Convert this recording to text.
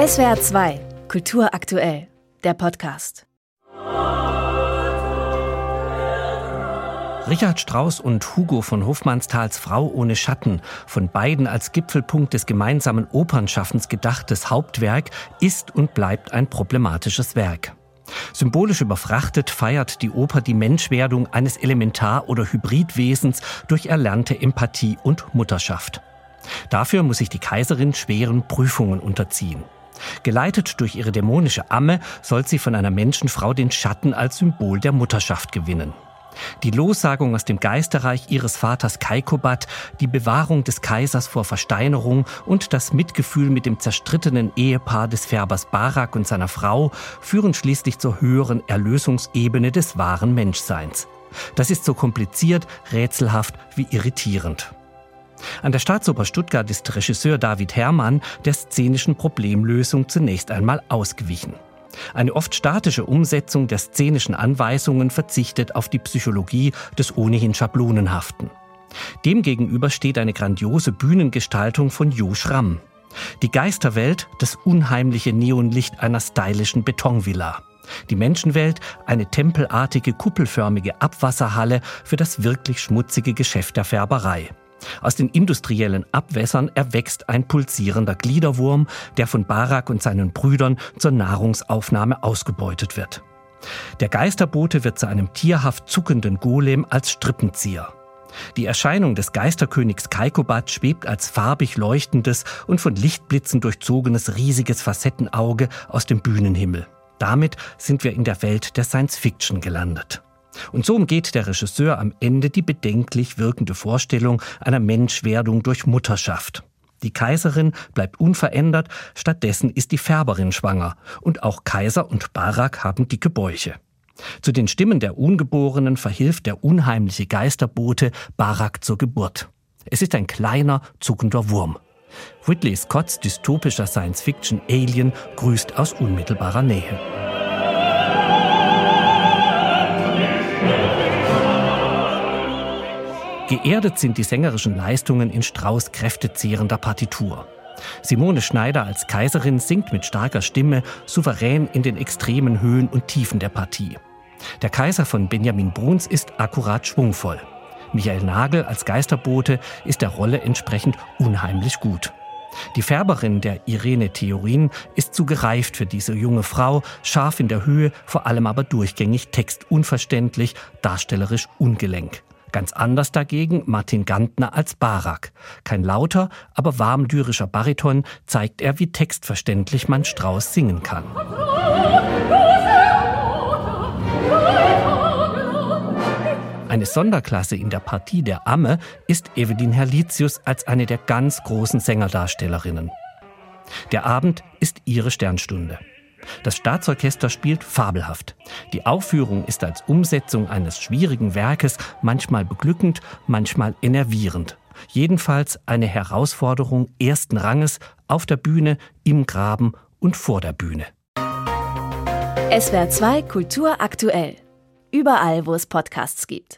SWR 2, Kultur aktuell, der Podcast. Richard Strauss und Hugo von Hofmannsthals Frau ohne Schatten, von beiden als Gipfelpunkt des gemeinsamen Opernschaffens gedachtes Hauptwerk, ist und bleibt ein problematisches Werk. Symbolisch überfrachtet feiert die Oper die Menschwerdung eines Elementar- oder Hybridwesens durch erlernte Empathie und Mutterschaft. Dafür muss sich die Kaiserin schweren Prüfungen unterziehen. Geleitet durch ihre dämonische Amme soll sie von einer Menschenfrau den Schatten als Symbol der Mutterschaft gewinnen. Die Lossagung aus dem Geisterreich ihres Vaters Kaikobat, die Bewahrung des Kaisers vor Versteinerung und das Mitgefühl mit dem zerstrittenen Ehepaar des Färbers Barak und seiner Frau führen schließlich zur höheren Erlösungsebene des wahren Menschseins. Das ist so kompliziert, rätselhaft wie irritierend. An der Staatsoper Stuttgart ist Regisseur David Herrmann der szenischen Problemlösung zunächst einmal ausgewichen. Eine oft statische Umsetzung der szenischen Anweisungen verzichtet auf die Psychologie des ohnehin Schablonenhaften. Demgegenüber steht eine grandiose Bühnengestaltung von Jo Schramm. Die Geisterwelt, das unheimliche Neonlicht einer stylischen Betonvilla. Die Menschenwelt, eine tempelartige, kuppelförmige Abwasserhalle für das wirklich schmutzige Geschäft der Färberei. Aus den industriellen Abwässern erwächst ein pulsierender Gliederwurm, der von Barak und seinen Brüdern zur Nahrungsaufnahme ausgebeutet wird. Der Geisterbote wird zu einem tierhaft zuckenden Golem als Strippenzieher. Die Erscheinung des Geisterkönigs Kaikobat schwebt als farbig leuchtendes und von Lichtblitzen durchzogenes riesiges Facettenauge aus dem Bühnenhimmel. Damit sind wir in der Welt der Science Fiction gelandet. Und so umgeht der Regisseur am Ende die bedenklich wirkende Vorstellung einer Menschwerdung durch Mutterschaft. Die Kaiserin bleibt unverändert, stattdessen ist die Färberin schwanger und auch Kaiser und Barak haben dicke Bäuche. Zu den Stimmen der Ungeborenen verhilft der unheimliche Geisterbote Barak zur Geburt. Es ist ein kleiner, zuckender Wurm. Whitley Scotts dystopischer Science-Fiction Alien grüßt aus unmittelbarer Nähe. Geerdet sind die sängerischen Leistungen in Strauß kräftezehrender Partitur. Simone Schneider als Kaiserin singt mit starker Stimme souverän in den extremen Höhen und Tiefen der Partie. Der Kaiser von Benjamin Bruns ist akkurat schwungvoll. Michael Nagel als Geisterbote ist der Rolle entsprechend unheimlich gut. Die Färberin der Irene Theorin ist zu gereift für diese junge Frau, scharf in der Höhe, vor allem aber durchgängig textunverständlich, darstellerisch ungelenk. Ganz anders dagegen Martin Gantner als Barak. Kein lauter, aber warm lyrischer Bariton zeigt er, wie textverständlich man Strauß singen kann. Eine Sonderklasse in der Partie der Amme ist Evelyn Herlitius als eine der ganz großen Sängerdarstellerinnen. Der Abend ist ihre Sternstunde. Das Staatsorchester spielt fabelhaft. Die Aufführung ist als Umsetzung eines schwierigen Werkes manchmal beglückend, manchmal enervierend. Jedenfalls eine Herausforderung ersten Ranges auf der Bühne, im Graben und vor der Bühne. SWR 2 Kultur aktuell. Überall, wo es Podcasts gibt.